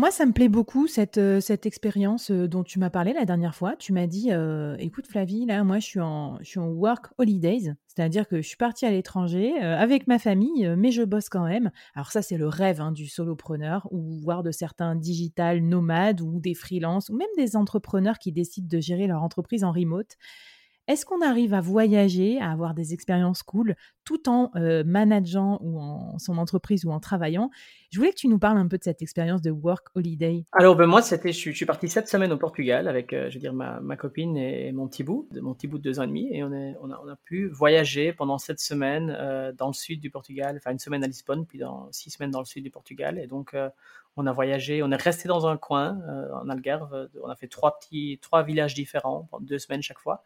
Moi, ça me plaît beaucoup cette, euh, cette expérience euh, dont tu m'as parlé la dernière fois. Tu m'as dit, euh, écoute Flavie, là, moi, je suis en, je suis en work holidays, c'est-à-dire que je suis partie à l'étranger avec ma famille, mais je bosse quand même. Alors ça, c'est le rêve hein, du solopreneur ou voire de certains digital nomades ou des freelances ou même des entrepreneurs qui décident de gérer leur entreprise en remote. Est-ce qu'on arrive à voyager, à avoir des expériences cool, tout en euh, manageant ou en son entreprise ou en travaillant? Je voulais que tu nous parles un peu de cette expérience de work holiday. Alors ben moi, c'était, je, suis parti sept semaines au Portugal avec, euh, je veux dire, ma, copine et mon petit bout, de mon petit bout de deux ans et demi, et on, a, on a, pu voyager pendant sept semaines euh, dans le sud du Portugal, enfin une semaine à Lisbonne, puis dans six semaines dans le sud du Portugal, et donc euh, on a voyagé, on est resté dans un coin en Algarve, on a fait trois petits, trois villages différents pendant deux semaines chaque fois.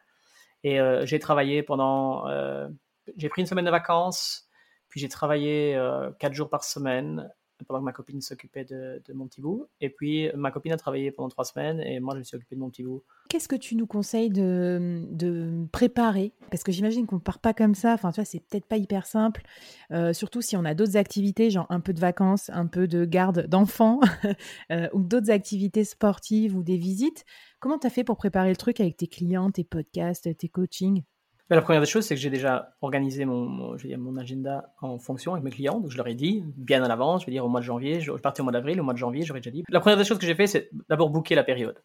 Et euh, j'ai travaillé pendant. Euh, j'ai pris une semaine de vacances, puis j'ai travaillé euh, quatre jours par semaine pendant que ma copine s'occupait de, mon petit bout. Et puis, ma copine a travaillé pendant trois semaines et moi, je me suis occupé de mon petit bout. Qu'est-ce que tu nous conseilles de, de préparer? Parce que j'imagine qu'on ne part pas comme ça. Enfin, tu vois, c'est peut-être pas hyper simple. surtout si on a d'autres activités, genre un peu de vacances, un peu de garde d'enfants, ou d'autres activités sportives ou des visites. Comment tu as fait pour préparer le truc avec tes clients, tes podcasts, tes coachings? La première des choses, c'est que j'ai déjà organisé mon, mon, je dire, mon agenda en fonction avec mes clients. Donc, je leur ai dit bien à l'avance, je veux dire au mois de janvier, je, partais au mois d'avril, au mois de janvier, j'aurais déjà dit. La première des choses que j'ai fait, c'est d'abord booker la période.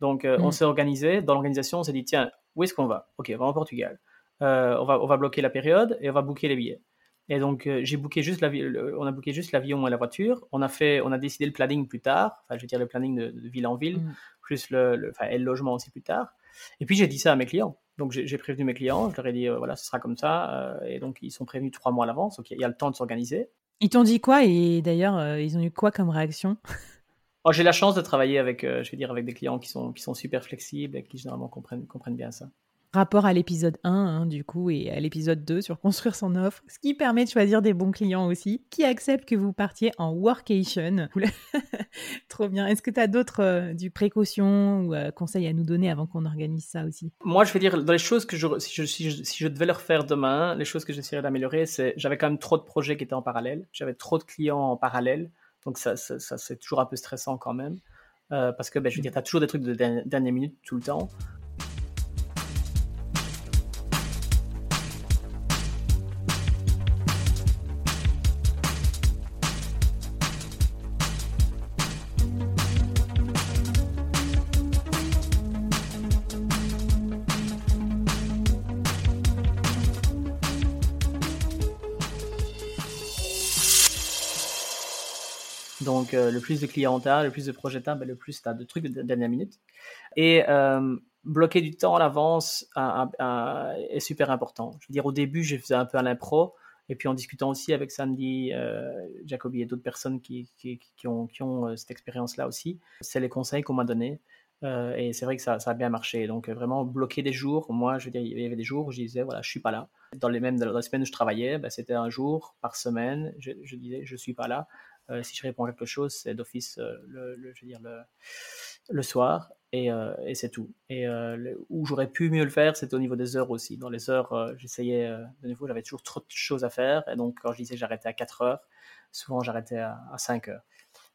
Donc, euh, on mm. s'est organisé. Dans l'organisation, on s'est dit tiens, où est-ce qu'on va? Ok, on va en Portugal. Euh, on, va, on va bloquer la période et on va booker les billets. Et donc, euh, j'ai booké juste on a booké juste l'avion et la voiture. On a fait, on a décidé le planning plus tard. Enfin, je veux dire le planning de, ville en ville, mm. plus le, enfin, et le logement aussi plus tard. Et puis j'ai dit ça à mes clients. Donc j'ai prévenu mes clients, je leur ai dit euh, voilà, ce sera comme ça. Euh, et donc ils sont prévenus trois mois à l'avance, donc il y, a le temps de s'organiser. Ils t'ont dit quoi Et d'ailleurs, euh, ils ont eu quoi comme réaction? Oh, J'ai la chance de travailler avec, je vais dire, avec des clients qui sont, qui sont super flexibles et qui généralement comprennent, comprennent bien ça rapport à l'épisode 1, hein, du coup, et à l'épisode 2 sur construire son offre, ce qui permet de choisir des bons clients aussi, qui acceptent que vous partiez en workation. Trop bien. Est-ce que tu as d'autres euh, du précautions ou euh, conseils à nous donner avant qu'on organise ça aussi? Moi, je vais dire, dans les choses que je, si je, si je, si je devais le refaire demain, les choses que j'essaierais d'améliorer, c'est j'avais quand même trop de projets qui étaient en parallèle, j'avais trop de clients en parallèle, donc ça, ça, c'est toujours un peu stressant quand même. Euh, parce que ben, je veux dire, tu as toujours des trucs de dernière minute tout le temps. Donc, euh, le plus de clients le plus de projets ben, le plus tu as de trucs de dernière minute. Et euh, bloquer du temps à l'avance est super important. Je veux dire, au début, je faisais un peu à l'impro. Et puis en discutant aussi avec Sandy, euh, Jacobi et d'autres personnes qui, ont, ont cette expérience-là aussi, c'est les conseils qu'on m'a donnés. et c'est vrai que ça, a bien marché. Donc vraiment bloquer des jours. Moi, je veux dire, il y avait des jours où je disais voilà, je suis pas là. Dans les mêmes dans les semaines où je travaillais, ben, c'était un jour par semaine. Je, je disais je suis pas là. Euh, si je réponds à quelque chose, c'est d'office euh, le, je le, soir et, euh, et c'est tout. Et où j'aurais pu mieux le faire, c'était au niveau des heures aussi. Dans les heures, j'essayais de nouveau, j'avais toujours trop de choses à faire et donc quand je disais j'arrêtais à 4 heures, souvent j'arrêtais à, à 5 heures.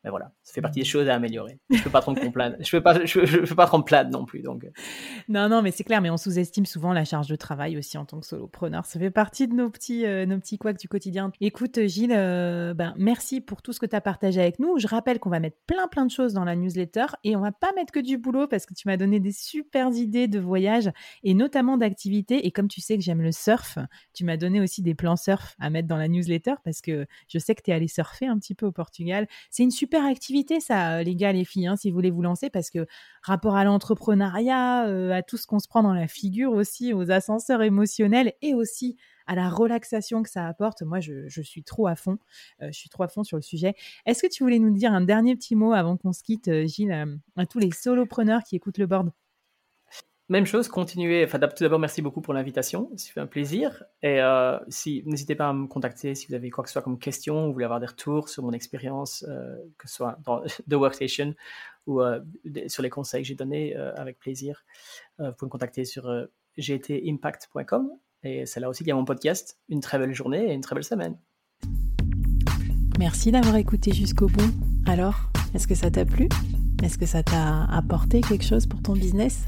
Voilà, ça fait partie des choses à améliorer. Je peux pas trop me plaindre. Je peux pas, peux pas trop me plaindre non plus. Donc. Non, non, mais c'est clair. Mais on sous-estime souvent la charge de travail aussi en tant que solopreneur. Ça fait partie de nos petits, euh, nos petits couacs du quotidien. Écoute, Gilles, euh, ben, merci pour tout ce que tu as partagé avec nous. Je rappelle qu'on va mettre plein, plein de choses dans la newsletter et on va pas mettre que du boulot parce que tu m'as donné des super idées de voyage et notamment d'activités. Et comme tu sais que j'aime le surf, tu m'as donné aussi des plans surf à mettre dans la newsletter parce que je sais que tu es allé surfer un petit peu au Portugal. C'est une super activité, ça, les gars, les filles, hein, si vous voulez vous lancer parce que rapport à l'entrepreneuriat, euh, à tout ce qu'on se prend dans la figure aussi, aux ascenseurs émotionnels et aussi à la relaxation que ça apporte. Moi, je, suis trop à fond. Euh, je suis trop à fond sur le sujet. Est-ce que tu voulais nous dire un dernier petit mot avant qu'on se quitte, euh, Gilles, à, tous les solopreneurs qui écoutent le board? Même chose, continuez. Tout d'abord, merci beaucoup pour l'invitation. Ça fait un plaisir. Et euh, si, n'hésitez pas à me contacter si vous avez quoi que ce soit comme question, ou vous voulez avoir des retours sur mon expérience, que ce soit dans The Workstation ou sur les conseils que j'ai donnés, avec plaisir. vous pouvez me contacter sur gtimpact.com et c'est là aussi qu'il y a mon podcast. Une très belle journée et une très belle semaine. Merci d'avoir écouté jusqu'au bout. Alors, est-ce que ça t'a plu? Est-ce que ça t'a apporté quelque chose pour ton business?